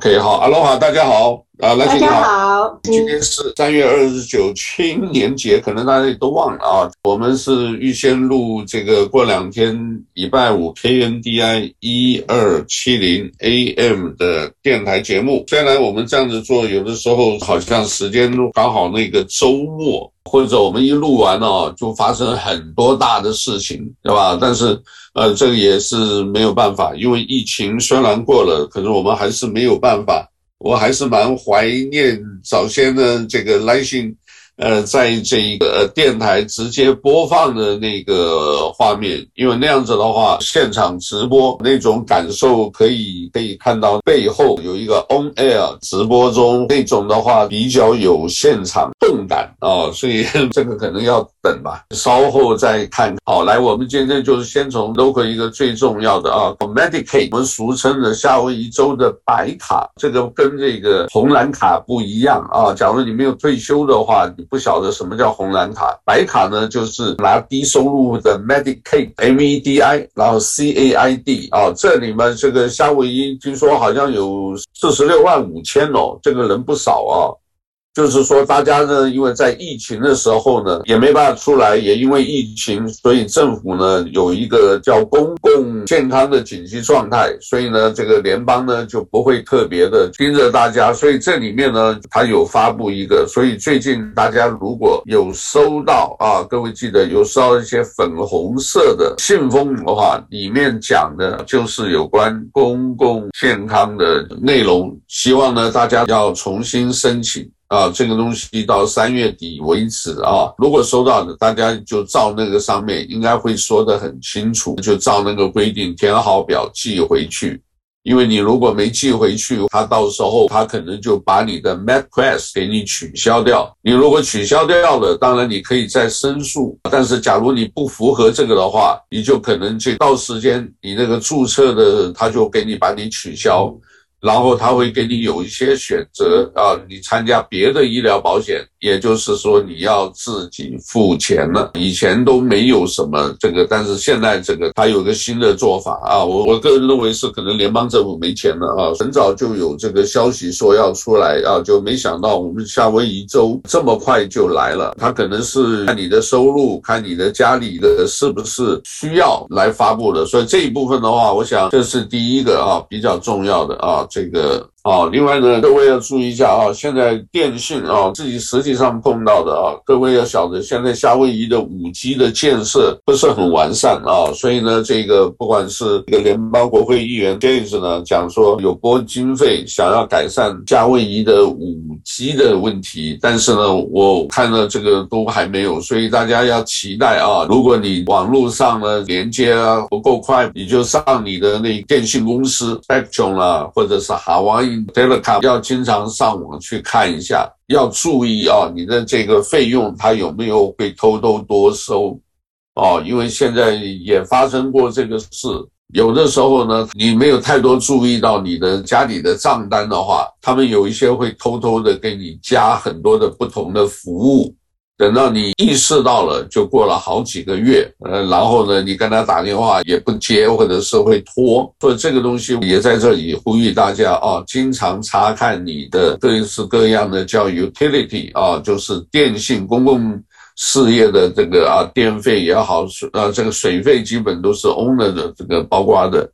可以好，阿罗哈，大家好，啊，来，大家好，今天是三月二十九青年节，可能大家也都忘了啊。我们是预先录这个过两天礼拜五 KNDI 一二七零 AM 的电台节目。虽然我们这样子做，有的时候好像时间刚好那个周末，或者我们一录完了就发生很多大的事情，对吧？但是。呃，这个也是没有办法，因为疫情虽然过了，可是我们还是没有办法。我还是蛮怀念早先的这个来信。呃，在这一个电台直接播放的那个画面，因为那样子的话，现场直播那种感受可以可以看到背后有一个 on air 直播中那种的话比较有现场动感啊、所以 这个可能要等吧，稍后再看。好，来，我们今天就是先从 local 一个最重要的啊，Medicaid，我们俗称的夏威夷州的白卡，这个跟这个红蓝卡不一样啊。假如你没有退休的话，不晓得什么叫红蓝卡，白卡呢，就是拿低收入的 Medicaid M E D I，然后 C A I D 啊，这里面这个夏威夷听说好像有四十六万五千哦，这个人不少啊。就是说，大家呢，因为在疫情的时候呢，也没办法出来，也因为疫情，所以政府呢有一个叫公共健康的紧急状态，所以呢，这个联邦呢就不会特别的盯着大家，所以这里面呢，它有发布一个，所以最近大家如果有收到啊，各位记得有收到一些粉红色的信封的话，里面讲的就是有关公共健康的内容，希望呢大家要重新申请。啊，这个东西到三月底为止啊，如果收到的，大家就照那个上面应该会说得很清楚，就照那个规定填好表寄回去。因为你如果没寄回去，他到时候他可能就把你的 MedQuest 给你取消掉。你如果取消掉了，当然你可以再申诉，但是假如你不符合这个的话，你就可能就到时间你那个注册的他就给你把你取消。然后他会给你有一些选择啊，你参加别的医疗保险，也就是说你要自己付钱了。以前都没有什么这个，但是现在这个他有个新的做法啊，我我个人认为是可能联邦政府没钱了啊，很早就有这个消息说要出来啊，就没想到我们夏威夷州这么快就来了。他可能是看你的收入，看你的家里的是不是需要来发布的，所以这一部分的话，我想这是第一个啊，比较重要的啊。这个啊，另外呢，各位要注意一下啊，现在电信啊，自己实际上碰到的啊，各位要晓得，现在夏威夷的五 G 的建设不是很完善啊，所以呢，这个不管是这个联邦国会议员 James 呢讲说有拨经费想要改善夏威夷的五 G 的问题，但是呢，我看了这个都还没有，所以大家要期待啊，如果你网络上呢连接啊不够快，你就上你的那电信公司 Spectrum 啦，或者是 Hawaii 嗯要经常上网去看一下，要注意啊，你的这个费用他有没有会偷偷多收哦？因为现在也发生过这个事，有的时候呢，你没有太多注意到你的家里的账单的话，他们有一些会偷偷的给你加很多的不同的服务。等到你意识到了，就过了好几个月，呃，然后呢，你跟他打电话也不接，或者是会拖，所以这个东西也在这里呼吁大家啊，经常查看你的各式各样的叫 utility 啊，就是电信公共事业的这个啊电费也好，水啊这个水费基本都是 owner 的这个包括的。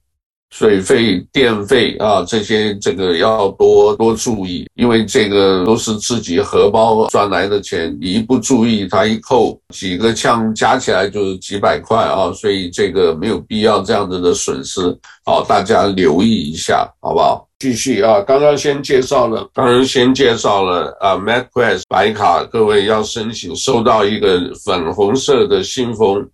水费、电费啊，这些这个要多多注意，因为这个都是自己荷包赚来的钱，你一不注意，他一扣几个枪加起来就是几百块啊，所以这个没有必要这样子的损失，好，大家留意一下，好不好？继续啊，刚刚先介绍了，刚刚先介绍了啊，MedQuest 白卡，各位要申请，收到一个粉红色的信封。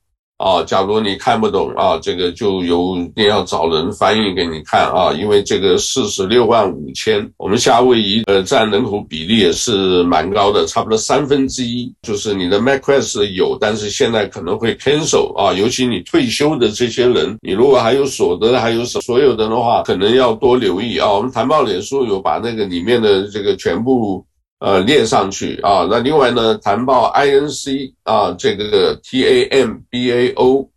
啊，假如你看不懂啊，这个就有一定要找人翻译给你看啊，因为这个四十六万五千，我们夏威夷呃占人口比例也是蛮高的，差不多三分之一，就是你的 MacQuest 有，但是现在可能会 cancel 啊，尤其你退休的这些人，你如果还有所得，还有什所有的的话，可能要多留意啊。我们谈报脸书有把那个里面的这个全部。呃，列上去啊。那另外呢，谈报 INC 啊，这个 T A M B A O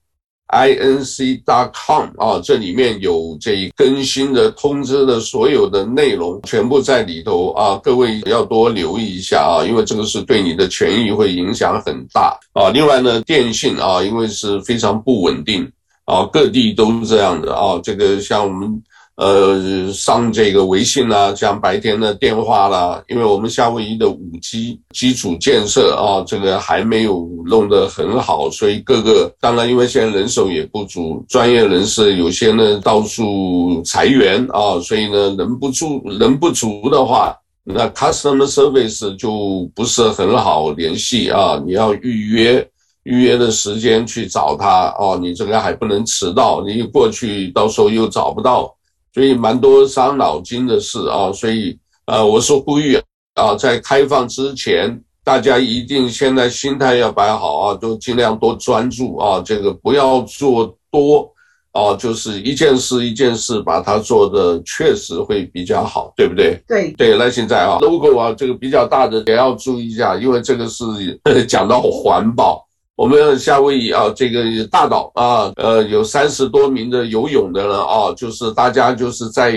I N C dot com 啊，这里面有这更新的通知的所有的内容，全部在里头啊，各位要多留意一下啊，因为这个是对你的权益会影响很大啊。另外呢，电信啊，因为是非常不稳定啊，各地都是这样的啊，这个像我们。呃，上这个微信啦，像白天的电话啦，因为我们夏威夷的五 G 基础建设啊，这个还没有弄得很好，所以各个当然，因为现在人手也不足，专业人士有些呢到处裁员啊，所以呢人不足人不足的话，那 customer service 就不是很好联系啊，你要预约预约的时间去找他哦，你这个还不能迟到，你一过去到时候又找不到。所以蛮多伤脑筋的事啊，所以呃，我是呼吁啊，在开放之前，大家一定现在心态要摆好啊，都尽量多专注啊，这个不要做多啊，就是一件事一件事把它做的确实会比较好，对不对？对对，那现在啊，logo 啊，这个比较大的也要注意一下，因为这个是 讲到环保。我们夏威夷啊，这个大岛啊，呃，有三十多名的游泳的人啊，就是大家就是在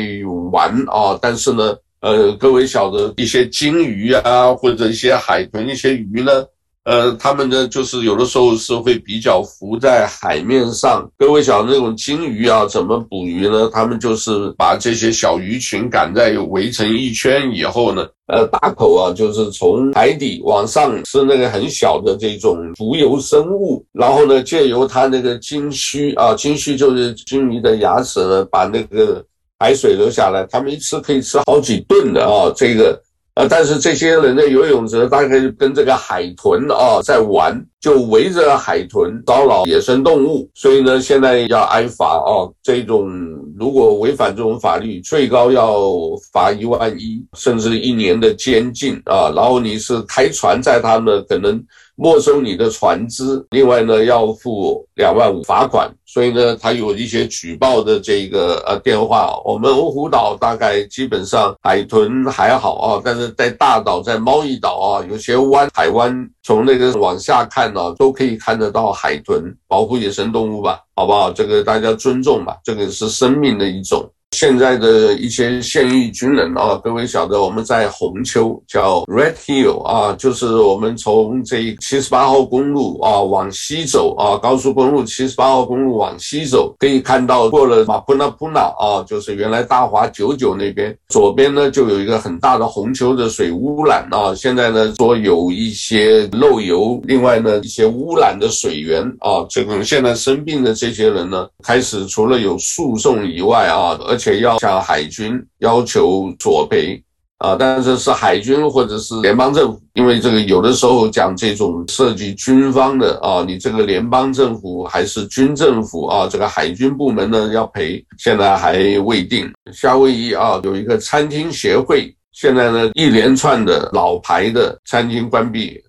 玩啊，但是呢，呃，各位晓得一些鲸鱼啊，或者一些海豚、一些鱼呢。呃，他们呢，就是有的时候是会比较浮在海面上。各位想那种鲸鱼啊，怎么捕鱼呢？他们就是把这些小鱼群赶在围成一圈以后呢，呃，大口啊，就是从海底往上吃那个很小的这种浮游生物，然后呢，借由它那个鲸须啊，鲸须就是鲸鱼的牙齿呢，把那个海水流下来，他们一吃可以吃好几顿的啊，这个。呃，但是这些人的游泳者大概就跟这个海豚啊在玩，就围着海豚骚扰野生动物，所以呢，现在要挨罚啊。这种如果违反这种法律，最高要罚一万一，甚至一年的监禁啊。然后你是开船在他们，可能。没收你的船只，另外呢要付两万五罚款，所以呢他有一些举报的这个呃电话。我们欧胡岛大概基本上海豚还好啊，但是在大岛在猫屿岛啊，有些湾海湾从那个往下看呢、都可以看得到海豚，保护野生动物吧，好不好？这个大家尊重吧，这个是生命的一种。现在的一些现役军人啊，各位晓得我们在红丘叫 Red Hill 啊，就是我们从这七十八号公路啊往西走啊，高速公路七十八号公路往西走，可以看到过了马普纳普纳啊，就是原来大华九九那边，左边呢就有一个很大的红丘的水污染啊，现在呢说有一些漏油，另外呢一些污染的水源啊，这个现在生病的这些人呢，开始除了有诉讼以外啊，而且要向海军要求索赔啊，但是是海军或者是联邦政府，因为这个有的时候讲这种涉及军方的啊，你这个联邦政府还是军政府啊，这个海军部门呢要赔，现在还未定。夏威夷啊有一个餐厅协会，现在呢一连串的老牌的餐厅关闭。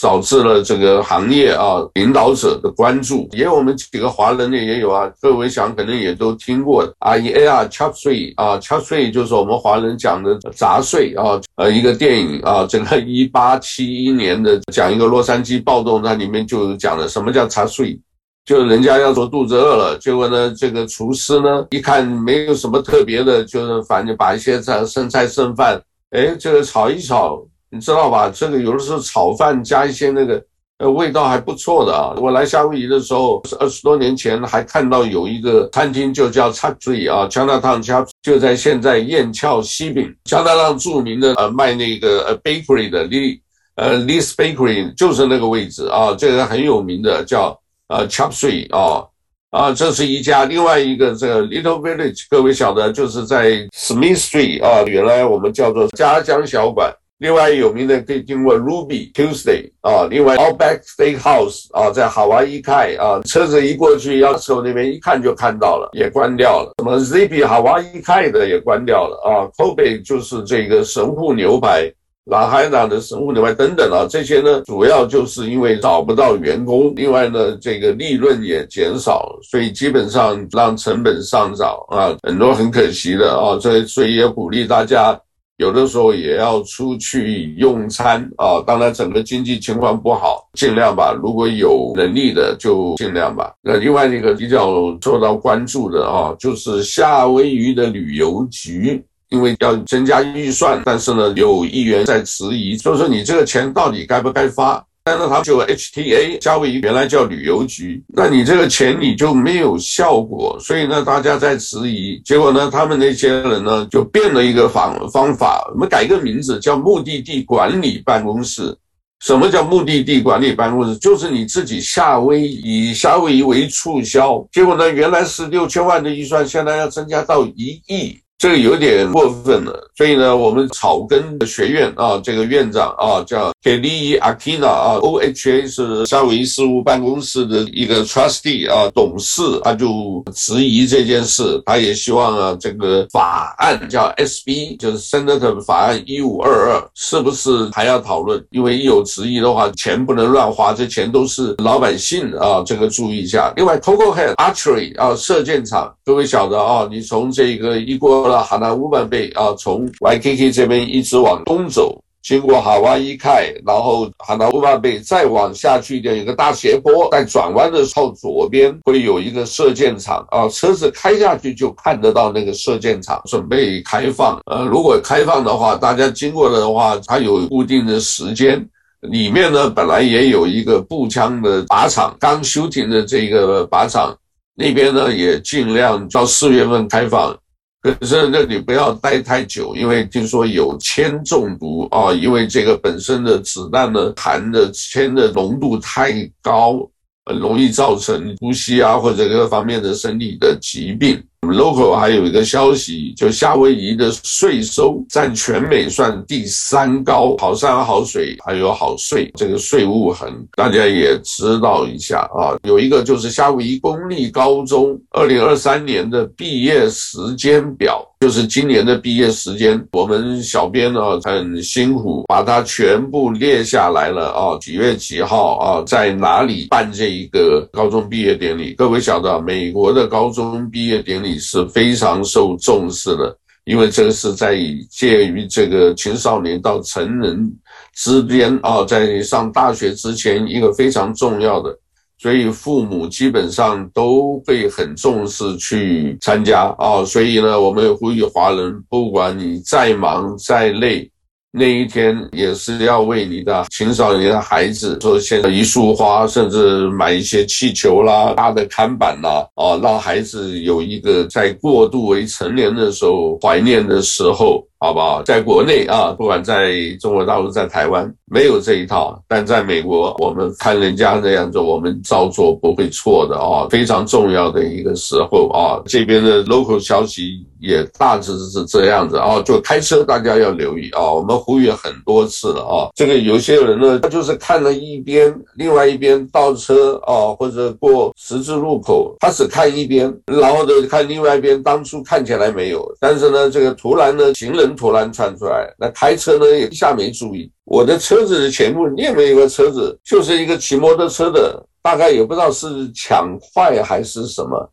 导致了这个行业啊领导者的关注，也有我们几个华人的也有啊，各位想可能也都听过的啊，也啊，chop suey 啊，chop suey 就是我们华人讲的杂碎啊，呃，一个电影啊，整个一八七一年的讲一个洛杉矶暴动，它里面就讲了什么叫杂碎就人家要说肚子饿了，结果呢，这个厨师呢一看没有什么特别的，就是反正把一些菜剩菜剩饭，哎，这个炒一炒。你知道吧？这个有的时候炒饭加一些那个，呃，味道还不错的啊。我来夏威夷的时候，二十多年前，还看到有一个餐厅就叫 Chaptree 啊，Chinatown Chap 就在现在燕翘西饼。加拿大著名的呃卖那个呃 bakery 的 Lee 呃 Lee's Bakery 就是那个位置啊，这个很有名的叫呃 Chaptree 啊啊，这是一家。另外一个这个 Little Village，各位晓得就是在 Smith Street 啊，原来我们叫做家乡小馆。另外有名的可以听过 Ruby Tuesday 啊，另外 Outback Steakhouse 啊，在夏威夷开啊，车子一过去，要从那边一看就看到了，也关掉了。什么 Zippy 夏威夷开的也关掉了啊，Kobe 就是这个神户牛排，南海纳的神户牛排等等啊，这些呢主要就是因为找不到员工，另外呢这个利润也减少，所以基本上让成本上涨啊，很多很可惜的啊，这所以也鼓励大家。有的时候也要出去用餐啊。当然，整个经济情况不好，尽量吧。如果有能力的，就尽量吧。那另外一个比较受到关注的啊，就是夏威夷的旅游局，因为要增加预算，但是呢，有议员在质疑，就是说你这个钱到底该不该发？但是他就 HTA 夏威夷原来叫旅游局，那你这个钱你就没有效果，所以呢，大家在质疑。结果呢，他们那些人呢就变了一个方方法，我们改个名字叫目的地管理办公室。什么叫目的地管理办公室？就是你自己夏威夷，夏威夷为促销。结果呢，原来是六千万的预算，现在要增加到一亿。这个有点过分了，所以呢，我们草根的学院啊，这个院长啊叫 Kelly Akina 啊，OHA 是夏威夷事务办公室的一个 trustee 啊，董事，他就质疑这件事，他也希望啊，这个法案叫 SB，就是 Senator 法案一五二二，是不是还要讨论？因为一有质疑的话，钱不能乱花，这钱都是老百姓啊，这个注意一下。另外，Koko Head Archery 啊，射箭场，各位晓得啊，你从这个一锅过。哈纳乌曼贝啊，从 YKK 这边一直往东走，经过哈瓦伊开，然后哈纳乌曼贝再往下去一点，有个大斜坡，在转弯的时候左边会有一个射箭场啊，车子开下去就看得到那个射箭场，准备开放。呃，如果开放的话，大家经过的话，它有固定的时间。里面呢，本来也有一个步枪的靶场，刚修停的这个靶场，那边呢也尽量到四月份开放。可是那你不要待太久，因为听说有铅中毒啊，因为这个本身的子弹呢含的铅的浓度太高，很容易造成呼吸啊或者各方面的身体的疾病。Local 还有一个消息，就夏威夷的税收占全美算第三高，好山好水还有好税，这个税务很，大家也知道一下啊。有一个就是夏威夷公立高中二零二三年的毕业时间表，就是今年的毕业时间，我们小编呢很辛苦把它全部列下来了啊，几月几号啊，在哪里办这一个高中毕业典礼？各位晓得，美国的高中毕业典礼。是非常受重视的，因为这个是在介于这个青少年到成人之间啊，在上大学之前一个非常重要的，所以父母基本上都会很重视去参加啊。所以呢，我们呼吁华人，不管你再忙再累。那一天也是要为你的青少年的孩子说献一束花，甚至买一些气球啦、大的看板啦，啊，让孩子有一个在过渡为成年的时候怀念的时候。好不好？在国内啊，不管在中国大陆、在台湾，没有这一套。但在美国，我们看人家那样做，我们照做不会错的啊。非常重要的一个时候啊，这边的 local 消息也大致是这样子啊。就开车大家要留意啊，我们呼吁很多次了啊。这个有些人呢，他就是看了一边，另外一边倒车啊，或者过十字路口，他只看一边，然后呢看另外一边，当初看起来没有，但是呢，这个突然呢，行人。突然窜出来，那开车呢也一下没注意。我的车子的前面另外一个车子，就是一个骑摩托车的，大概也不知道是抢快还是什么，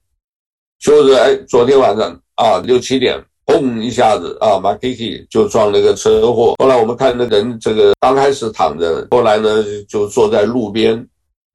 就是哎，昨天晚上啊六七点，砰一下子啊，马 Kiki 就撞了个车祸。后来我们看那人这个刚开始躺着，后来呢就坐在路边，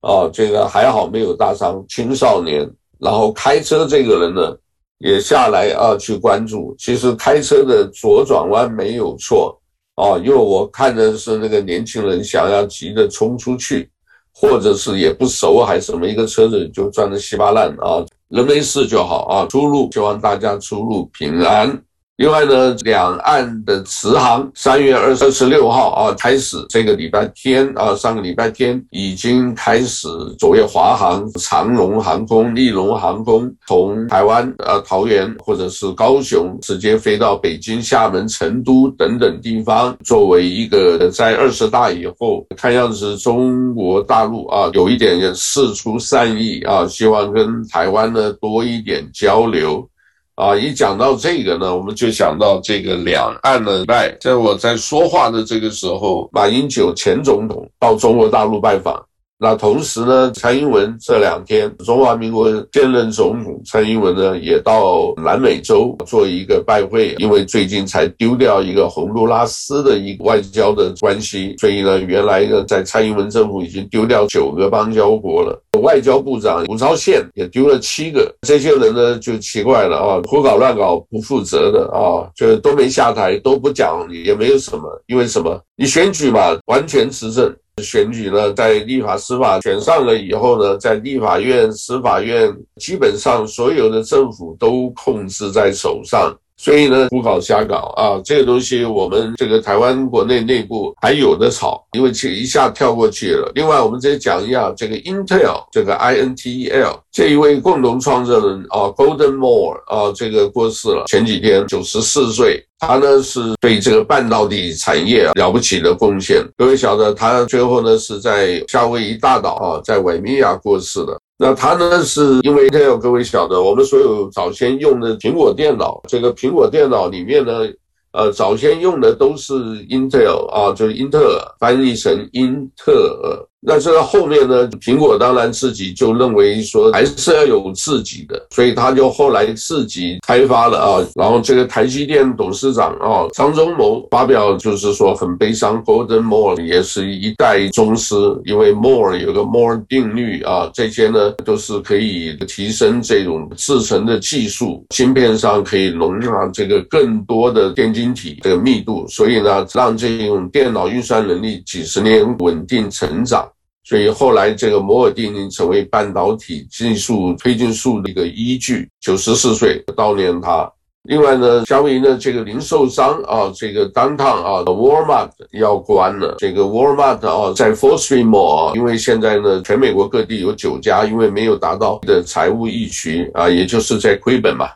啊，这个还好没有大伤，青少年。然后开车这个人呢。也下来啊，去关注。其实开车的左转弯没有错啊，因为我看的是那个年轻人想要急着冲出去，或者是也不熟，还是什么一个车子就转得稀巴烂啊，人没事就好啊。出入，希望大家出入平安。另外呢，两岸的直航三月二十六号啊开始，这个礼拜天啊，上个礼拜天已经开始，所谓华航、长荣航空、立龙航空从台湾啊桃园或者是高雄直接飞到北京、厦门、成都等等地方，作为一个在二十大以后，看样子中国大陆啊有一点点释出善意啊，希望跟台湾呢多一点交流。啊，一讲到这个呢，我们就想到这个两岸的拜。在我在说话的这个时候，马英九前总统到中国大陆拜访，那同时呢，蔡英文这两天，中华民国现任总统蔡英文呢，也到南美洲做一个拜会，因为最近才丢掉一个洪都拉斯的一个外交的关系，所以呢，原来呢，在蔡英文政府已经丢掉九个邦交国了，外交部长吴钊宪也丢了七个，这些人呢就奇怪了啊，胡搞乱搞不负责的啊，就都没下台，都不讲，也没有什么，因为什么？你选举嘛，完全执政。选举呢，在立法、司法选上了以后呢，在立法院、司法院，基本上所有的政府都控制在手上，所以呢，胡搞瞎搞啊，这个东西我们这个台湾国内内部还有的吵，因为这一下跳过去了。另外，我们再讲一下这个 Intel，这个 I N T E L 这一位共同创设人啊，Golden Moore 啊，这个过世了，前几天九十四岁。他呢是对这个半导体产业啊了不起的贡献。各位晓得，他最后呢是在夏威夷大岛啊，在维米亚过世的。那他呢是因为这样各位晓得，我们所有早先用的苹果电脑，这个苹果电脑里面呢，呃，早先用的都是 Intel 啊，就是英特尔翻译成英特尔。那这后面呢，苹果当然自己就认为说还是要有自己的，所以他就后来自己开发了啊。然后这个台积电董事长啊张忠谋发表就是说很悲伤，Golden Moore 也是一代宗师，因为 Moore 有个 Moore 定律啊，这些呢都是可以提升这种制程的技术，芯片上可以容纳这个更多的电晶体的密度，所以呢让这种电脑运算能力几十年稳定成长。所以后来这个摩尔定律成为半导体技术推进术的一个依据。九十四岁悼念他。另外呢，夏威夷的这个零售商啊，这个 Downtown 啊，Walmart 要关了。这个 Walmart 啊，在 f o r t Street Mall，啊，因为现在呢，全美国各地有九家，因为没有达到的财务预期啊，也就是在亏本嘛。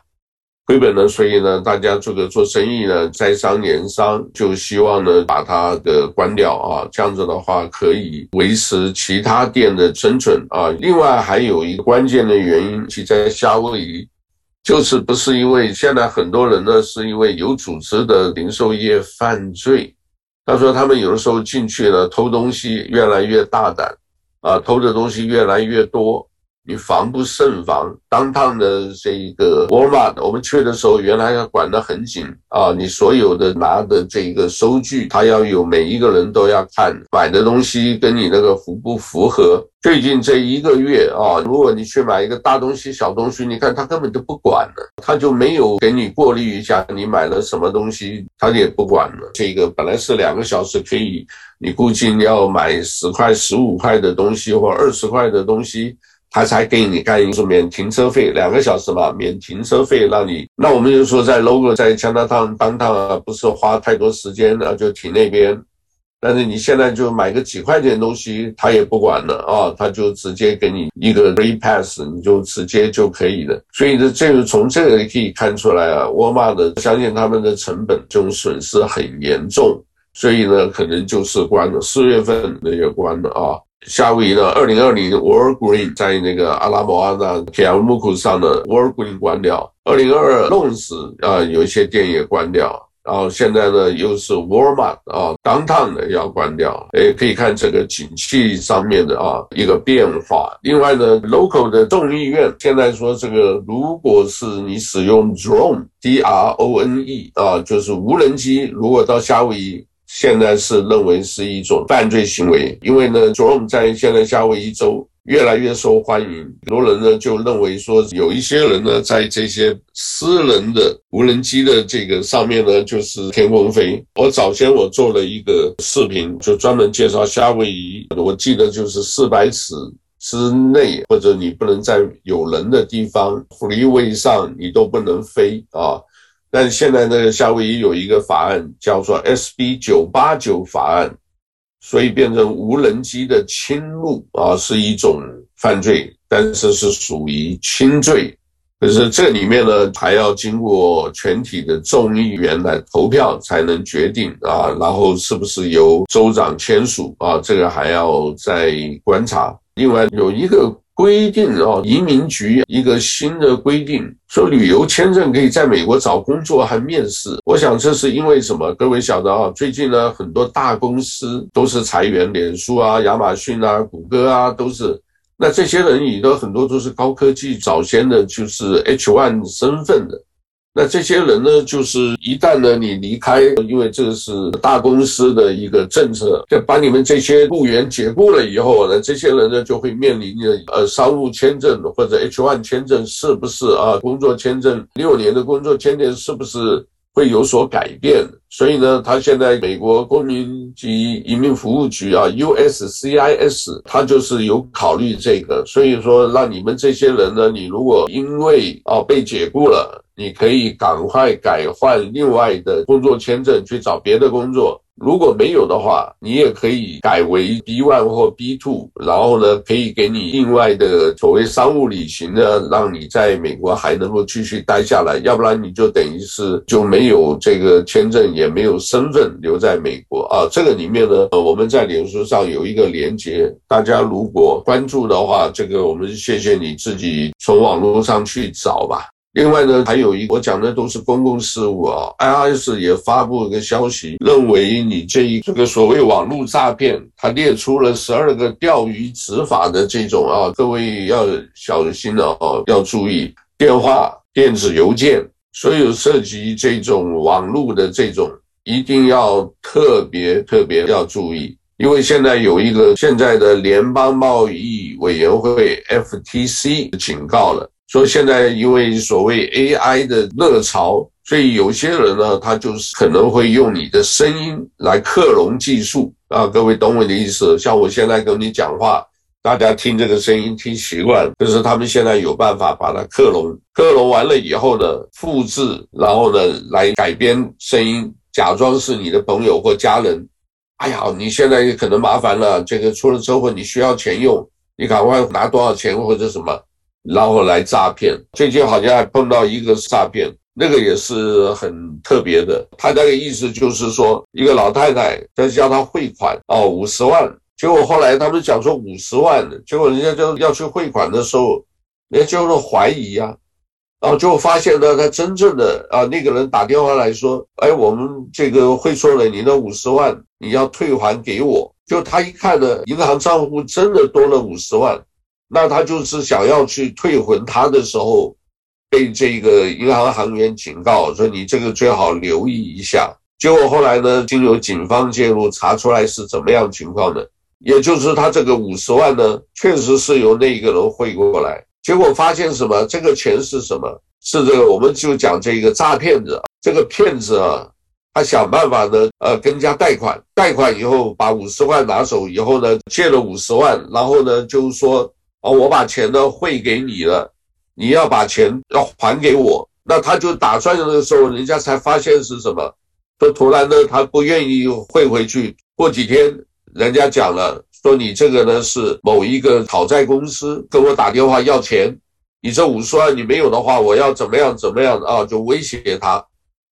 亏本呢，所以呢，大家这个做生意呢，在商言商，就希望呢把它的关掉啊，这样子的话可以维持其他店的生存啊。另外还有一个关键的原因，其在夏威夷，就是不是因为现在很多人呢，是因为有组织的零售业犯罪。他说他们有的时候进去了偷东西越来越大胆啊，偷的东西越来越多。你防不胜防，当趟的这一个 Walmart，我们去的时候，原来要管得很紧啊！你所有的拿的这个收据，他要有每一个人都要看买的东西跟你那个符不符合。最近这一个月啊，如果你去买一个大东西、小东西，你看他根本就不管了，他就没有给你过滤一下你买了什么东西，他也不管了。这个本来是两个小时可以，你估计你要买十块、十五块的东西或二十块的东西。他才给你干一个免停车费，两个小时嘛，免停车费让你。那我们就说在 logo 在 Chinatown downtown 啊，不是花太多时间啊，就停那边。但是你现在就买个几块钱东西，他也不管了啊，他就直接给你一个 r e pass，你就直接就可以了。所以呢，这个从这个也可以看出来啊，沃尔玛的相信他们的成本这种损失很严重，所以呢，可能就是关了，四月份的也关了啊。夏威夷的二零二零 Walgreens 在那个阿拉莫阿的 k a m u k u 上的 Walgreens 关掉，二零二二弄死啊有一些店也关掉，然后现在呢又是 Walmart 啊 Downtown 的要关掉，诶可以看这个景气上面的啊一个变化。另外呢，local 的众议院现在说这个如果是你使用 drone D R O N E 啊，就是无人机，如果到夏威夷。现在是认为是一种犯罪行为，因为呢，drone 在现在夏威夷州越来越受欢迎，很多人呢就认为说，有一些人呢在这些私人的无人机的这个上面呢，就是天空飞。我早先我做了一个视频，就专门介绍夏威夷，我记得就是四百尺之内，或者你不能在有人的地方，freeway 上你都不能飞啊。但现在呢，夏威夷有一个法案叫做 SB 九八九法案，所以变成无人机的侵入啊是一种犯罪，但是是属于轻罪。可是这里面呢，还要经过全体的众议员来投票才能决定啊，然后是不是由州长签署啊，这个还要再观察。另外有一个规定啊，移民局一个新的规定，说旅游签证可以在美国找工作还面试。我想这是因为什么？各位晓得啊，最近呢很多大公司都是裁员，脸书啊、亚马逊啊、谷歌啊都是。那这些人里头很多都是高科技，早先的就是 H1 身份的。那这些人呢，就是一旦呢你离开，因为这是大公司的一个政策，就把你们这些雇员解雇了以后呢，这些人呢就会面临着呃商务签证或者 H one 签证是不是啊，工作签证六年的工作签证是不是会有所改变？所以呢，他现在美国公民及移民服务局啊，USCIS，他就是有考虑这个，所以说让你们这些人呢，你如果因为啊被解雇了。你可以赶快改换另外的工作签证去找别的工作，如果没有的话，你也可以改为 B one 或 B two，然后呢，可以给你另外的所谓商务旅行呢，让你在美国还能够继续待下来，要不然你就等于是就没有这个签证，也没有身份留在美国啊。这个里面呢，我们在脸书上有一个连接，大家如果关注的话，这个我们谢谢你自己从网络上去找吧。另外呢，还有一个我讲的都是公共事务啊，IRS 也发布了个消息，认为你这一这个所谓网络诈骗，它列出了十二个钓鱼执法的这种啊，各位要小心了啊，要注意电话、电子邮件，所有涉及这种网络的这种，一定要特别特别要注意，因为现在有一个现在的联邦贸易委员会 FTC 警告了。说现在因为所谓 AI 的热潮，所以有些人呢，他就是可能会用你的声音来克隆技术啊。各位懂我的意思？像我现在跟你讲话，大家听这个声音听习惯，可是他们现在有办法把它克隆，克隆完了以后呢，复制，然后呢来改编声音，假装是你的朋友或家人。哎呀，你现在可能麻烦了，这个出了车祸你需要钱用，你赶快拿多少钱或者什么。然后来诈骗，最近好像还碰到一个诈骗，那个也是很特别的。他那个意思就是说，一个老太太在叫他汇款哦，五十万。结果后来他们讲说五十万，结果人家就要去汇款的时候，人家就是怀疑呀，然后就发现呢，他真正的啊那个人打电话来说，哎，我们这个汇错了，你那五十万你要退还给我。就他一看呢，银行账户真的多了五十万。那他就是想要去退回他的时候，被这个银行行员警告说：“你这个最好留意一下。”结果后来呢，经由警方介入查出来是怎么样情况呢？也就是他这个五十万呢，确实是由那个人汇过来。结果发现什么？这个钱是什么？是这个，我们就讲这个诈骗者，这个骗子啊，他想办法呢，呃，跟人家贷款，贷款以后把五十万拿走以后呢，借了五十万，然后呢，就是说。哦，我把钱呢汇给你了，你要把钱要还给我。那他就打算的时候，人家才发现是什么？说突然呢，他不愿意汇回去。过几天，人家讲了，说你这个呢是某一个讨债公司跟我打电话要钱，你这五十万你没有的话，我要怎么样怎么样啊？就威胁他。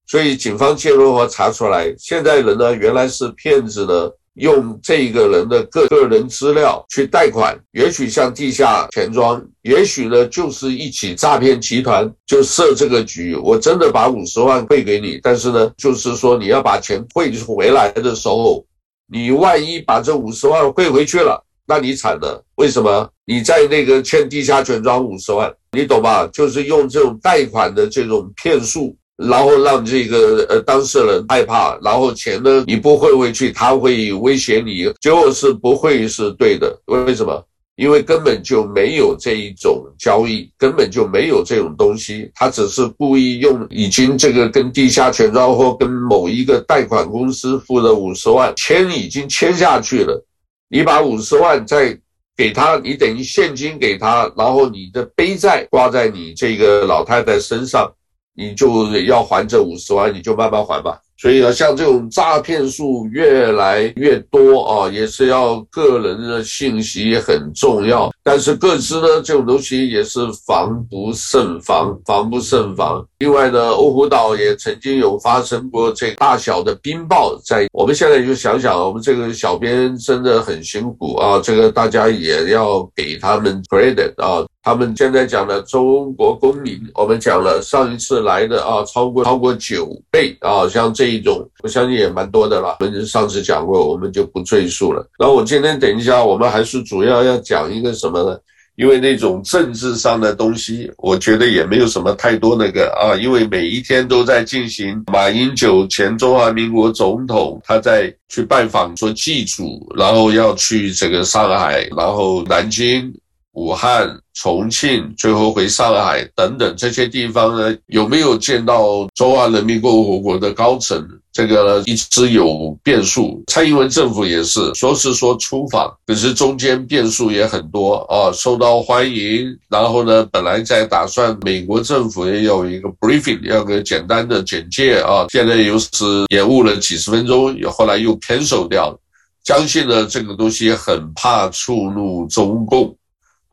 所以警方介入后查出来，现在人呢原来是骗子呢。用这个人的个个人资料去贷款，也许像地下钱庄，也许呢就是一起诈骗集团，就设这个局。我真的把五十万汇给你，但是呢，就是说你要把钱汇回来的时候，你万一把这五十万汇回去了，那你惨了。为什么？你在那个欠地下钱庄五十万，你懂吧？就是用这种贷款的这种骗术。然后让这个呃当事人害怕，然后钱呢你不汇回去，他会威胁你，结果是不会是对的。为什么？因为根本就没有这一种交易，根本就没有这种东西，他只是故意用已经这个跟地下钱庄或跟某一个贷款公司付了五十万，签已经签下去了，你把五十万再给他，你等于现金给他，然后你的背债挂在你这个老太太身上。你就要还这五十万，你就慢慢还吧。所以呢，像这种诈骗数越来越多啊，也是要个人的信息很重要。但是各自呢，这种东西也是防不胜防，防不胜防。另外呢，欧胡岛也曾经有发生过这大小的冰雹，在我们现在就想想，我们这个小编真的很辛苦啊，这个大家也要给他们 credit 啊。他们现在讲的中国公民，我们讲了上一次来的啊，超过超过九倍啊，像这一种，我相信也蛮多的了。我们上次讲过，我们就不赘述了。然后我今天等一下，我们还是主要要讲一个什么呢？因为那种政治上的东西，我觉得也没有什么太多那个啊，因为每一天都在进行。马英九前中华民国总统，他在去拜访做祭祖，然后要去这个上海，然后南京。武汉、重庆，最后回上海等等这些地方呢，有没有见到中华人民共和国的高层？这个呢，一直有变数。蔡英文政府也是说是说出访，可是中间变数也很多啊，受到欢迎。然后呢，本来在打算美国政府也有一个 briefing，要个简单的简介啊，现在又是延误了几十分钟，后来又 cancel 掉了。相信呢，这个东西很怕触怒中共。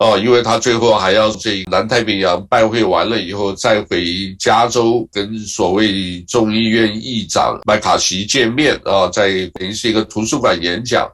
哦，因为他最后还要这南太平洋拜会完了以后，再回加州跟所谓众议院议长麦卡锡见面啊，在等于是一个图书馆演讲。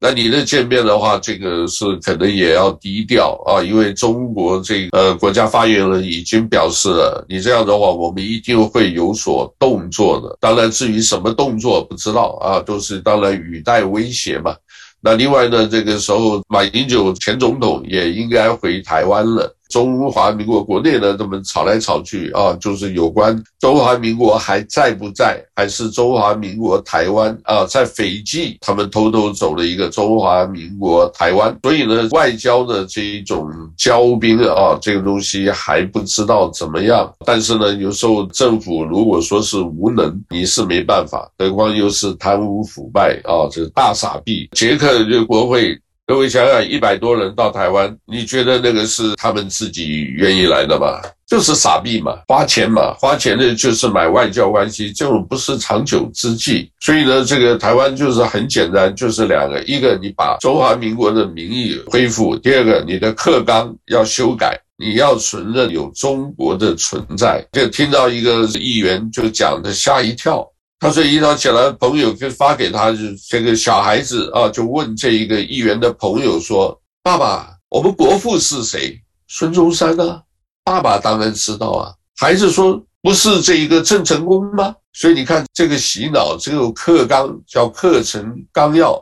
那你的见面的话，这个是可能也要低调啊，因为中国这个呃国家发言人已经表示了，你这样的话，我们一定会有所动作的。当然，至于什么动作不知道啊，都是当然语带威胁嘛。那另外呢，这个时候马英九前总统也应该回台湾了。中华民国国内呢，这么吵来吵去啊，就是有关中华民国还在不在，还是中华民国台湾啊，在斐济他们偷偷走了一个中华民国台湾，所以呢，外交的这一种交兵啊，这个东西还不知道怎么样。但是呢，有时候政府如果说是无能，你是没办法，何况又是贪污腐败啊，这大傻逼。捷克这个国会。各位想想，一百多人到台湾，你觉得那个是他们自己愿意来的吗？就是傻逼嘛，花钱嘛，花钱的就是买外交关系，这种不是长久之计。所以呢，这个台湾就是很简单，就是两个：一个你把中华民国的名义恢复；第二个，你的课纲要修改，你要承认有中国的存在。就听到一个议员就讲的吓一跳。他说：“一早起来，朋友就发给他，就这个小孩子啊，就问这一个议员的朋友说：‘爸爸，我们国父是谁？孙中山呢？’爸爸当然知道啊。孩子说：‘不是这一个郑成功吗？’所以你看，这个洗脑，这个课纲叫课程纲要。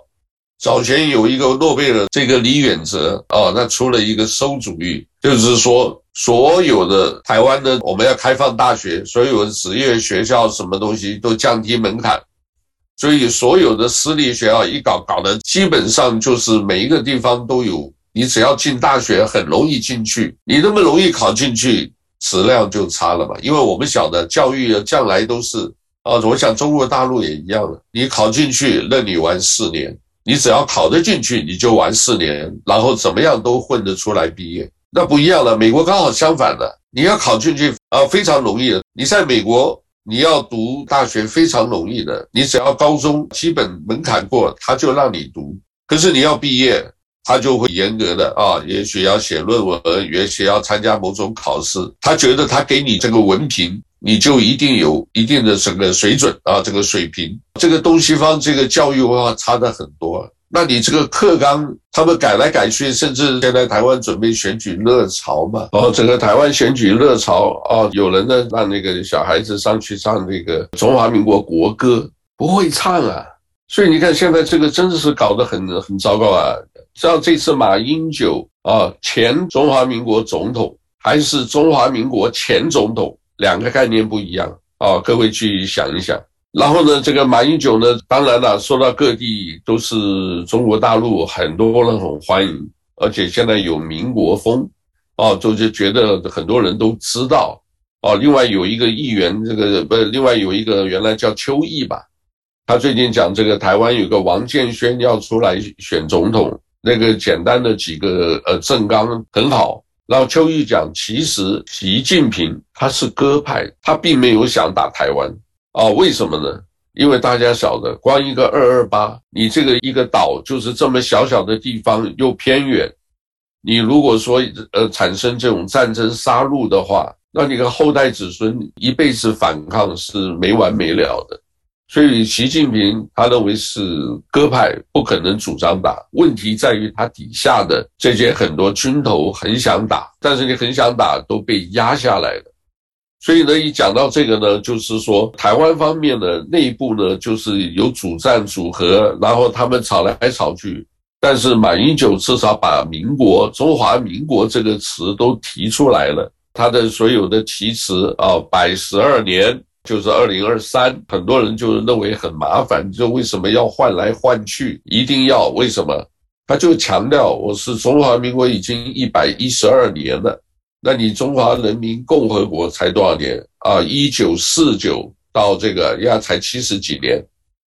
早前有一个诺贝尔，这个李远哲啊，那出了一个馊主意，就是说。”所有的台湾的，我们要开放大学，所有的职业学校什么东西都降低门槛，所以所有的私立学校一搞搞的，基本上就是每一个地方都有，你只要进大学很容易进去，你那么容易考进去，质量就差了嘛。因为我们晓得教育将来都是啊，我想中国大陆也一样的，你考进去任你玩四年，你只要考得进去，你就玩四年，然后怎么样都混得出来毕业。那不一样了，美国刚好相反的，你要考进去啊，非常容易的。你在美国，你要读大学非常容易的，你只要高中基本门槛过，他就让你读。可是你要毕业，他就会严格的啊，也许要写论文，也许要参加某种考试。他觉得他给你这个文凭，你就一定有一定的整个水准啊，这个水平。这个东西方这个教育文化差得很多。那你这个课纲，他们改来改去，甚至现在台湾准备选举热潮嘛？哦，整个台湾选举热潮哦，有人呢让那个小孩子上去唱那个中华民国国歌，不会唱啊。所以你看现在这个真的是搞得很很糟糕啊。像这次马英九啊，前中华民国总统还是中华民国前总统，两个概念不一样啊，各位去想一想。然后呢，这个马英九呢，当然了，说到各地都是中国大陆很多人很欢迎，而且现在有民国风，哦，就就觉得很多人都知道，哦，另外有一个议员，这个不，另外有一个原来叫邱毅吧，他最近讲这个台湾有个王建煊要出来选总统，那个简单的几个呃政纲很好，然后邱毅讲，其实习近平他是鸽派，他并没有想打台湾。啊，为什么呢？因为大家晓得，光一个二二八，你这个一个岛就是这么小小的地方，又偏远，你如果说呃产生这种战争杀戮的话，那你个后代子孙一辈子反抗是没完没了的。所以习近平他认为是鸽派，不可能主张打。问题在于他底下的这些很多军头很想打，但是你很想打都被压下来了。所以呢，一讲到这个呢，就是说台湾方面的内部呢，就是有主战组合，然后他们吵来吵去。但是马英九至少把“民国”“中华民国”这个词都提出来了，他的所有的题词啊，百十二年就是二零二三，很多人就认为很麻烦，就为什么要换来换去？一定要为什么？他就强调我是中华民国已经一百一十二年了，那你中华人民共和国才多少年啊？一九四九到这个呀，才七十几年。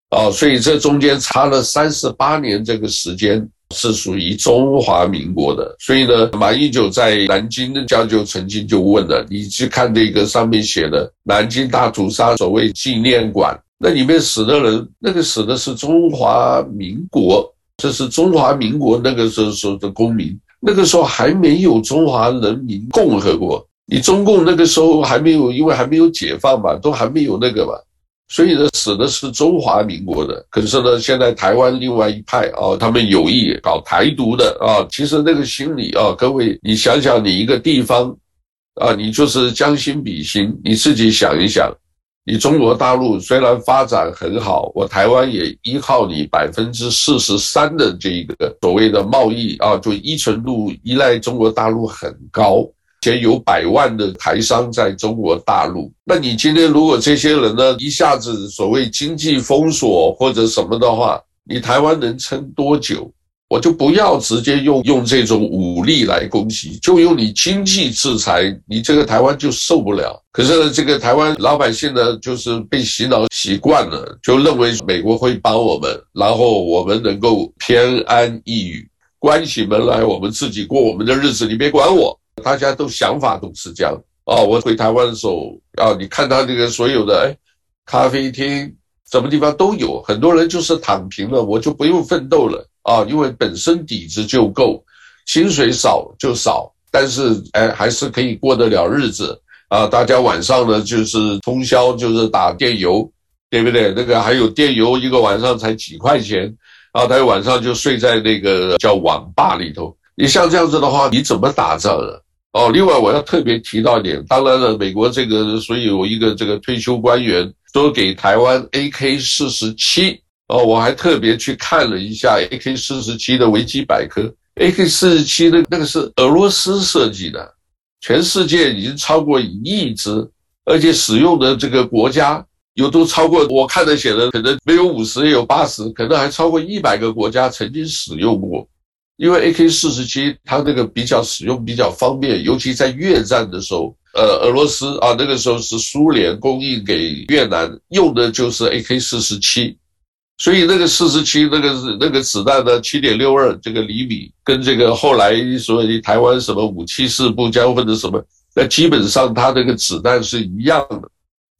啊，所以这中间差了三十八年，这个时间是属于中华民国的。所以呢，马英九在南京的家就曾经就问了，你去看这个上面写的南京大屠杀所谓纪念馆，那里面死的人，那个死的是中华民国，这是中华民国那个时候时候的公民，那个时候还没有中华人民共和国，你中共那个时候还没有，因为还没有解放嘛，都还没有那个嘛。所以呢，死的是中华民国的。可是呢，现在台湾另外一派啊，他们有意搞台独的啊。其实那个心理啊，各位，你想想，你一个地方啊，你就是将心比心，你自己想一想，你中国大陆虽然发展很好，我台湾也依靠你百分之四十三的这个所谓的贸易啊，就依存度依赖中国大陆很高。且有百万的台商在中国大陆，那你今天如果这些人呢，一下子所谓经济封锁或者什么的话，你台湾能撑多久？我就不要直接用用这种武力来攻击，就用你经济制裁，你这个台湾就受不了。可是呢，这个台湾老百姓呢，就是被洗脑习惯了，就认为美国会帮我们，然后我们能够偏安一隅，关起门来我们自己过我们的日子，你别管我。大家都想法都是这样啊！我回台湾的时候啊，你看他这个所有的哎，咖啡厅什么地方都有，很多人就是躺平了，我就不用奋斗了啊，因为本身底子就够，薪水少就少，但是哎还是可以过得了日子啊！大家晚上呢就是通宵，就是打电游，对不对？那个还有电游，一个晚上才几块钱啊，他晚上就睡在那个叫网吧里头。你像这样子的话，你怎么打仗啊？哦，另外我要特别提到一点，当然了，美国这个所以有一个这个退休官员都给台湾 AK 四十七哦，我还特别去看了一下 AK 四十七的维基百科，AK 四十七的那个是俄罗斯设计的，全世界已经超过一亿支，而且使用的这个国家有都超过，我看的写的可能没有五十也有八十，可能还超过一百个国家曾经使用过。因为 AK 四十七它那个比较使用比较方便，尤其在越战的时候，呃，俄罗斯啊那个时候是苏联供应给越南用的就是 AK 四十七，所以那个四十七那个是那个子弹呢，七点六二这个厘米，跟这个后来所谓台湾什么五七式步枪或者什么，那基本上它这个子弹是一样的，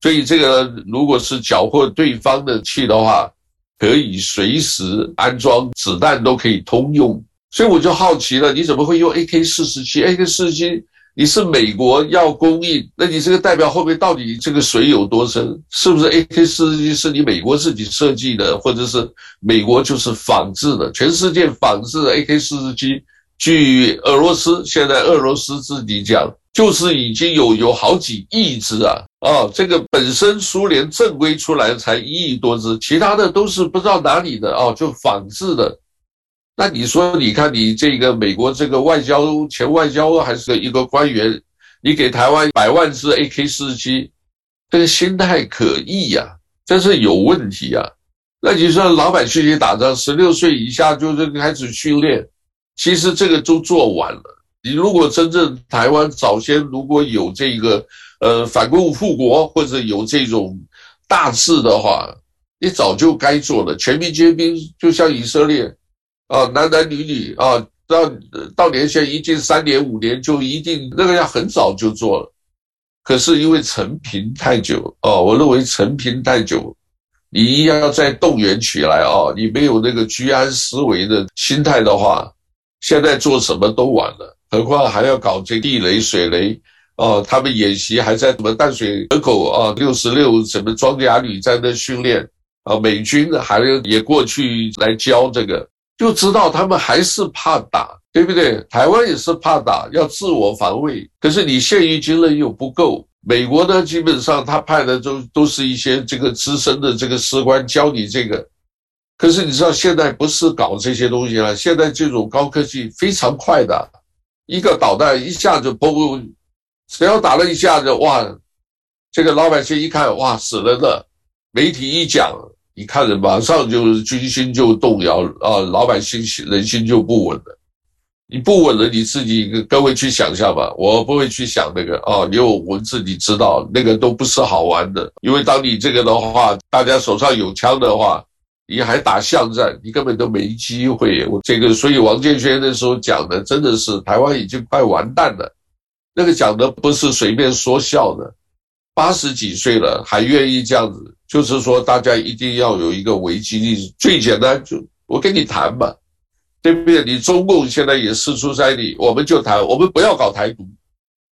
所以这个如果是缴获对方的气的话，可以随时安装子弹都可以通用。所以我就好奇了，你怎么会用 AK 四十七？AK 四十七你是美国要供应，那你这个代表后面到底这个水有多深？是不是 AK 四十七是你美国自己设计的，或者是美国就是仿制的？全世界仿制的 AK 四十七，据俄罗斯现在俄罗斯自己讲，就是已经有有好几亿支啊！哦，这个本身苏联正规出来才一亿多支，其他的都是不知道哪里的哦，就仿制的。那你说，你看你这个美国这个外交前外交还是一个官员，你给台湾百万支 AK 四十七，这个心态可疑呀，这是有问题呀。那你说老百姓去打仗，十六岁以下就是开始训练，其实这个都做完了。你如果真正台湾早先如果有这个呃反共复国或者有这种大事的话，你早就该做了，全民皆兵，就像以色列。啊，男男女女啊，到到年限一进三年五年就一定那个要很早就做了，可是因为陈平太久哦，我认为陈平太久，你一样要再动员起来啊，你没有那个居安思危的心态的话，现在做什么都晚了，何况还要搞这地雷水雷哦，他们演习还在什么淡水河口啊，六十六什么装甲旅在那训练啊，美军还也过去来教这个，就知道他们还是怕打，对不对？台湾也是怕打，要自我防卫。可是你现役军人又不够，美国呢，基本上他派的都都是一些这个资深的这个士官教你这个。可是你知道现在不是搞这些东西了，现在这种高科技非常快的，一个导弹一下就嘣，只要打了一下子，哇，这个老百姓一看，哇，死人了。媒体一讲，你看着马上就是军心就动摇啊，老百姓人心就不稳了。你不稳了，你自己各位去想象吧，我不会去想那个啊，你有文字你知道，那个都不是好玩的，因为当你这个的话，大家手上有枪的话。你还打巷战，你根本都没机会。我这个，所以王建煊那时候讲的真的是台湾已经快完蛋了。那个讲的不是随便说笑的，八十几岁了还愿意这样子，就是说大家一定要有一个危机意识。最简单就我跟你谈嘛，对不对？你中共现在也释出善意，我们就谈，我们不要搞台独。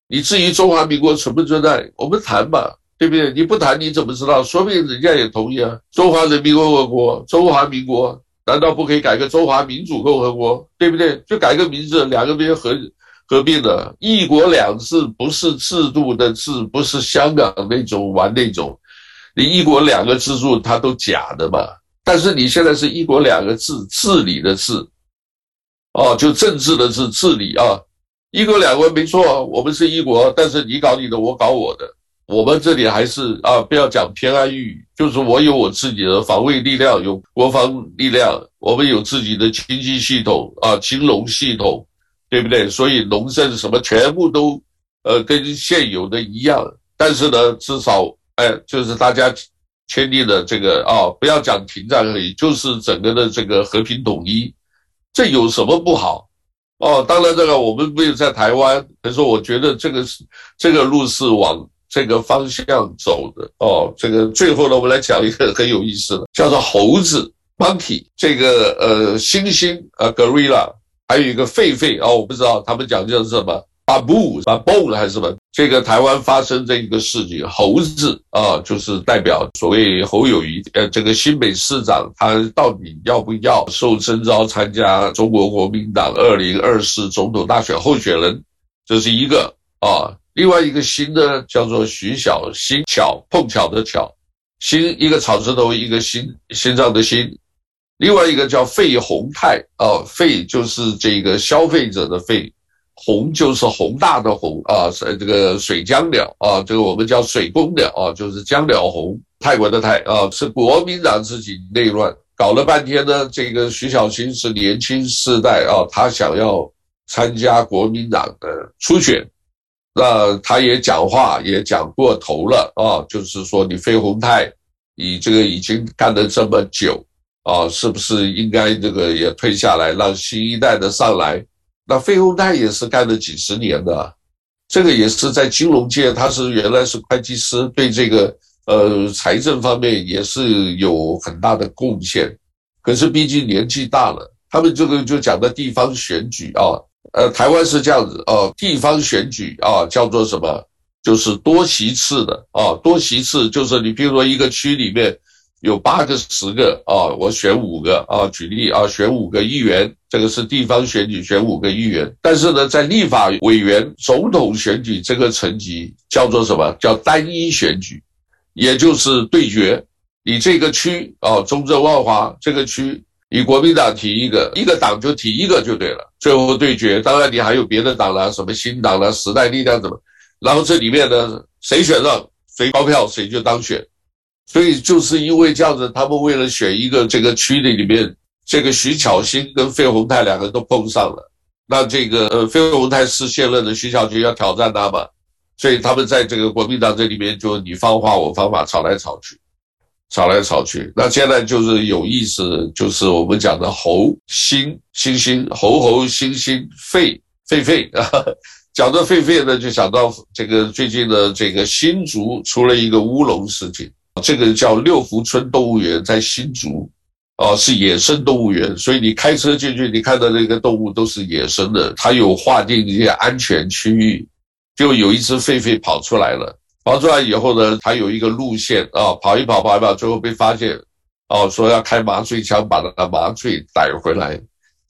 你至于中华民国存不存在，我们谈吧。对不对？你不谈你怎么知道？说不定人家也同意啊！中华人民共和国、中华民国，难道不可以改个中华民主共和国？对不对？就改个名字，两个边合合并了。一国两制不是制度的制，不是香港那种玩那种。你一国两个制度，它都假的嘛。但是你现在是一国两个制，治理的治，哦，就政治的治，治理啊。一国两国没错，我们是一国，但是你搞你的，我搞我的。我们这里还是啊，不要讲偏安一隅，就是我有我自己的防卫力量，有国防力量，我们有自己的经济系统啊，金融系统，对不对？所以农政什么全部都呃跟现有的一样，但是呢，至少哎，就是大家签订的这个啊，不要讲停战而已，就是整个的这个和平统一，这有什么不好？哦，当然这个我们没有在台湾，可是我觉得这个是这个路是往。这个方向走的哦，这个最后呢，我们来讲一个很有意思的，叫做猴子 （monkey），这个呃猩猩呃 （gorilla），还有一个狒狒哦，我不知道他们讲叫什么 baboon baboon 还是什么。这个台湾发生这一个事情，猴子啊，就是代表所谓侯友谊，呃，这个新北市长，他到底要不要受征召参加中国国民党二零二四总统大选候选人？这是一个啊。另外一个新呢，叫做徐小新，巧碰巧的巧，新一个草字头，一个心心脏的心。另外一个叫费宏泰啊，费就是这个消费者的费，红就是宏大的宏啊，是这个水江鸟啊，这个我们叫水公鸟啊，就是江鸟红，泰国的泰啊，是国民党自己内乱，搞了半天呢，这个徐小新是年轻世代啊，他想要参加国民党的初选。那他也讲话也讲过头了啊，就是说你飞鸿泰，你这个已经干了这么久啊，是不是应该这个也退下来，让新一代的上来？那费鸿泰也是干了几十年的，这个也是在金融界，他是原来是会计师，对这个呃财政方面也是有很大的贡献。可是毕竟年纪大了，他们这个就讲的地方选举啊。呃，台湾是这样子哦，地方选举啊，叫做什么？就是多席次的啊，多席次就是你比如说一个区里面有八个、十个啊，我选五个啊，举例啊，选五个议员，这个是地方选举，选五个议员。但是呢，在立法委员、总统选举这个层级叫做什么？叫单一选举，也就是对决。你这个区啊，中正万华这个区。你国民党提一个，一个党就提一个就对了，最后对决。当然你还有别的党啦，什么新党啦、时代力量怎么，然后这里面呢，谁选上谁高票谁就当选。所以就是因为这样子，他们为了选一个这个区的里面，这个徐巧芯跟费鸿泰两个人都碰上了。那这个呃费鸿泰是现任的，徐巧芯要挑战他嘛，所以他们在这个国民党这里面就你方话我方话，吵来吵去。吵来吵去，那现在就是有意思，就是我们讲的猴、星星星、猴、猴、星星、狒、狒狒啊。讲到狒狒呢，就想到这个最近的这个新竹出了一个乌龙事情，这个叫六福村动物园，在新竹，哦，是野生动物园，所以你开车进去，你看到那个动物都是野生的，它有划定一些安全区域，就有一只狒狒跑出来了。跑出来以后呢，它有一个路线啊，跑一跑，跑一跑，最后被发现，哦，说要开麻醉枪把它的麻醉逮回来。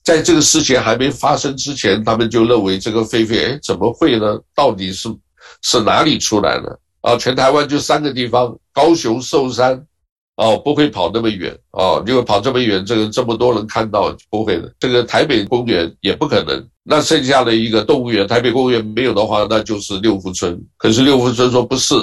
在这个事情还没发生之前，他们就认为这个狒狒，哎，怎么会呢？到底是是哪里出来的？啊，全台湾就三个地方，高雄寿山。哦，不会跑那么远哦，因为跑这么远，这个这么多人看到不会的。这个台北公园也不可能。那剩下的一个动物园，台北公园没有的话，那就是六福村。可是六福村说不是，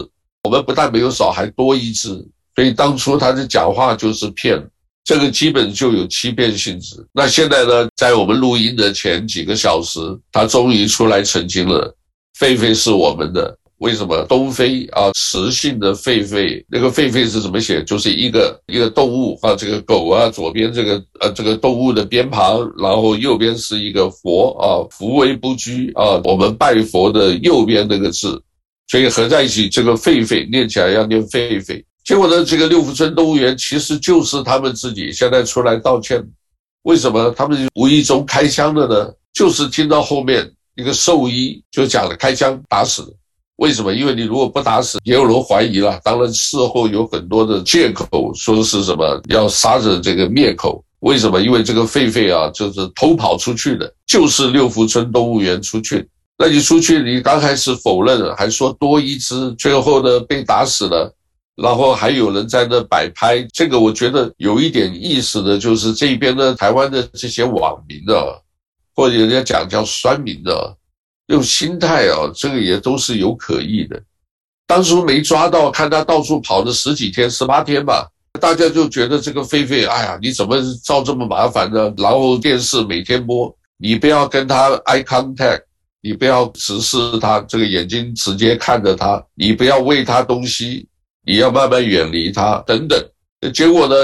我们不但没有少，还多一只。所以当初他的讲话就是骗，这个基本就有欺骗性质。那现在呢，在我们录音的前几个小时，他终于出来澄清了，狒狒是我们的。为什么东非啊？雌性的狒狒，那个狒狒是怎么写？就是一个一个动物啊，这个狗啊，左边这个呃这个动物的边旁，然后右边是一个佛啊，福为不居啊，我们拜佛的右边那个字，所以合在一起，这个狒狒念起来要念狒狒。结果呢，这个六福村动物园其实就是他们自己现在出来道歉。为什么他们无意中开枪的呢？就是听到后面一个兽医就讲了，开枪打死。为什么？因为你如果不打死，也有人怀疑了。当然事后有很多的借口，说是什么要杀人这个灭口。为什么？因为这个狒狒啊，就是偷跑出去的，就是六福村动物园出去。那你出去，你刚开始否认，还说多一只，最后呢被打死了，然后还有人在那摆拍。这个我觉得有一点意思的，就是这边的台湾的这些网民啊，或者人家讲叫酸民啊。这种心态啊，这个也都是有可疑的。当初没抓到，看他到处跑了十几天、十八天吧，大家就觉得这个狒狒，哎呀，你怎么造这么麻烦呢？然后电视每天播，你不要跟他 eye contact，你不要直视他，这个眼睛直接看着他，你不要喂他东西，你要慢慢远离他，等等。结果呢，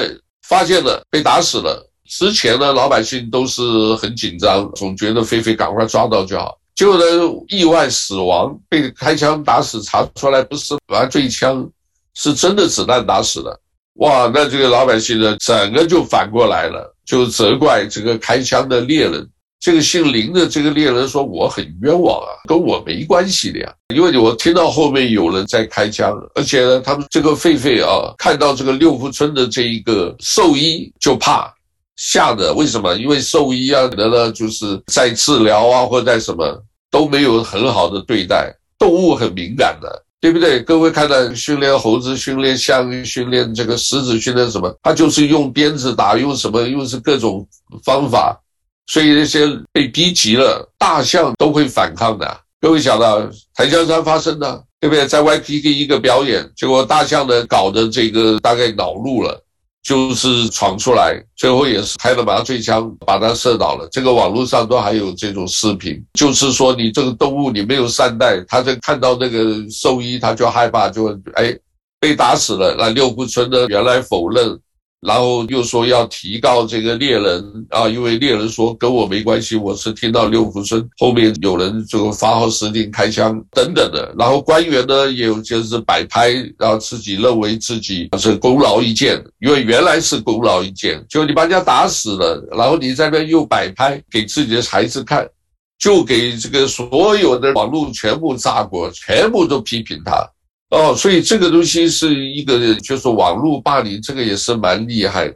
发现了，被打死了。之前呢，老百姓都是很紧张，总觉得狒狒赶快抓到就好。结果呢，意外死亡，被开枪打死，查出来不是麻醉枪，是真的子弹打死的。哇，那这个老百姓呢，整个就反过来了，就责怪这个开枪的猎人。这个姓林的这个猎人说：“我很冤枉啊，跟我没关系的呀。因为我听到后面有人在开枪，而且呢，他们这个狒狒啊，看到这个六福村的这一个兽医就怕。”吓的，为什么？因为兽医啊，可能呢，就是在治疗啊，或者在什么都没有很好的对待动物，很敏感的，对不对？各位看到训练猴子、训练象、训练这个狮子、训练什么，他就是用鞭子打，用什么，用是各种方法，所以那些被逼急了，大象都会反抗的。各位想到檀香山发生的，对不对？在 YPK 一个表演，结果大象呢搞得这个大概恼怒了。就是闯出来，最后也是开了麻醉枪把它射倒了。这个网络上都还有这种视频，就是说你这个动物你没有善待，它就看到那个兽医它就害怕，就哎被打死了。那六福村的原来否认。然后又说要提告这个猎人啊，因为猎人说跟我没关系，我是听到六福村后面有人这个发号施令开枪等等的。然后官员呢也有就是摆拍，然后自己认为自己是功劳一件，因为原来是功劳一件，就你把人家打死了，然后你在那又摆拍给自己的孩子看，就给这个所有的网络全部炸锅，全部都批评他。哦，所以这个东西是一个，就是网络霸凌，这个也是蛮厉害的。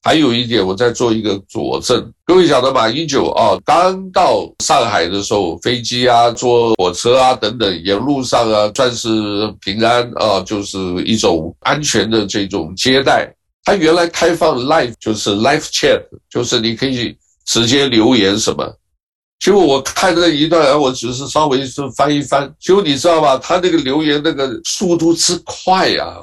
还有一点，我再做一个佐证。各位晓得马英九啊，刚到上海的时候，飞机啊，坐火车啊等等，沿路上啊，算是平安啊，就是一种安全的这种接待。他原来开放 live，就是 live chat，就是你可以直接留言什么。结果我看那一段，我只是稍微是翻一翻。结果你知道吧？他那个留言那个速度之快呀，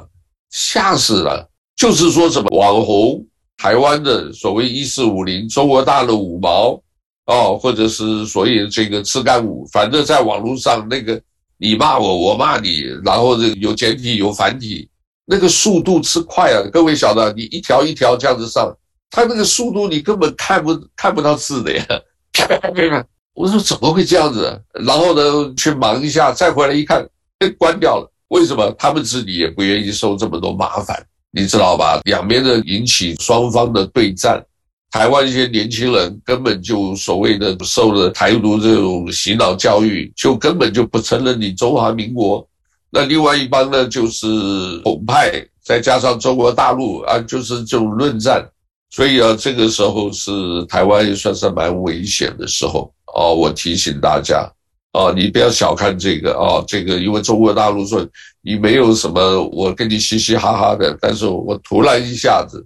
吓死了！就是说什么网红，台湾的所谓一四五零，中国大陆五毛，哦，或者是所谓这个自干五，反正在网络上那个你骂我，我骂你，然后这个有简体有繁体，那个速度之快啊！各位晓得，你一条一条这样子上，他那个速度你根本看不看不到字的呀。我说怎么会这样子？然后呢，去忙一下，再回来一看，被关掉了。为什么？他们自己也不愿意受这么多麻烦，你知道吧？两边的引起双方的对战，台湾一些年轻人根本就所谓的受了台独这种洗脑教育，就根本就不承认你中华民国。那另外一帮呢，就是统派，再加上中国大陆啊，就是这种论战。所以啊，这个时候是台湾也算是蛮危险的时候哦。我提醒大家哦，你不要小看这个哦，这个因为中国大陆说你没有什么，我跟你嘻嘻哈哈的，但是我突然一下子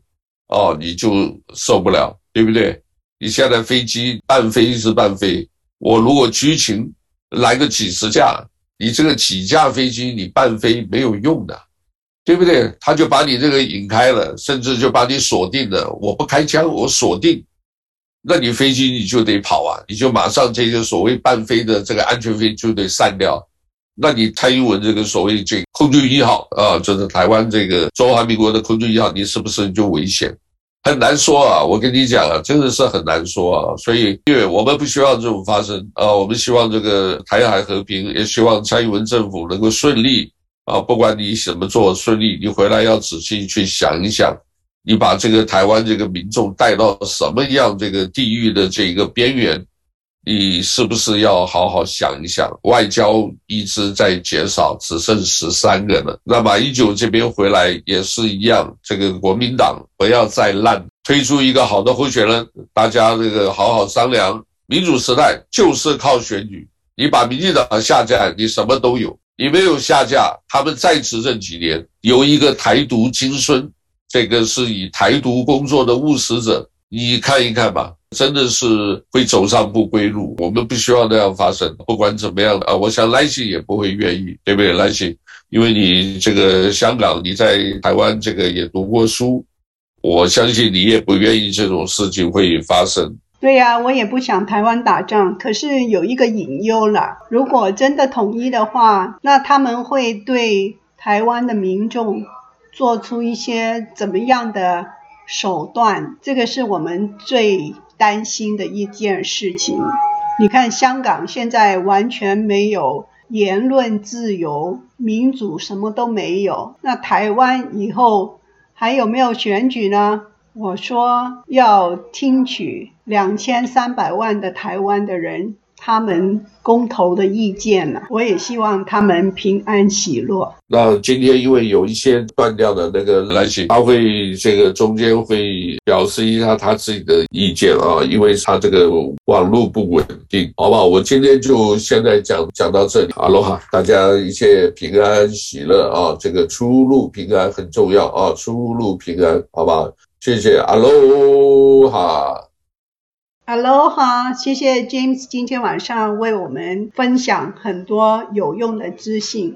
哦，你就受不了。对不对？你现在飞机半飞是半飞，我如果剧情来个几十架，你这个几架飞机你半飞没有用的，对不对？他就把你这个引开了，甚至就把你锁定了。我不开枪，我锁定，那你飞机你就得跑啊，你就马上这个所谓半飞的这个安全飞就得散掉。那你蔡英文这个所谓这空军一号啊，就是台湾这个中华民国的空军一号，你是不是就危险？很难说啊，我跟你讲啊，真的是很难说啊。所以，因为我们不希望这种发生啊，我们希望这个台海和平，也希望蔡英文政府能够顺利啊。不管你怎么做顺利，你回来要仔细去想一想，你把这个台湾这个民众带到什么样这个地狱的这一个边缘。你是不是要好好想一想？外交一直在减少，只剩十三个了。那马英九这边回来也是一样，这个国民党不要再烂，推出一个好的候选人，大家这个好好商量。民主时代就是靠选举，你把民进党下架，你什么都有；你没有下架，他们再执政几年，有一个台独金孙，这个是以台独工作的务实者，你看一看吧。真的是会走上不归路，我们不希望那样发生。不管怎么样啊，我想赖清也不会愿意，对不对？赖清，因为你这个香港，你在台湾这个也读过书，我相信你也不愿意这种事情会发生。对呀，我也不想台湾打仗，可是有一个隐忧了，如果真的统一的话，那他们会对台湾的民众做出一些怎么样的手段？这个是我们最。担心的一件事情，你看香港现在完全没有言论自由，民主什么都没有。那台湾以后还有没有选举呢？我说要听取两千三百万的台湾的人。他们公投的意见了，我也希望他们平安喜乐。那今天因为有一些断掉的那个来信，他会这个中间会表示一下他自己的意见啊，因为他这个网络不稳定，好不好？我今天就现在讲讲到这里，哈喽哈，大家一切平安喜乐啊，这个出入平安很重要啊，出入平安，好不好？谢谢，哈喽哈。Hello 哈，谢谢 James 今天晚上为我们分享很多有用的资讯。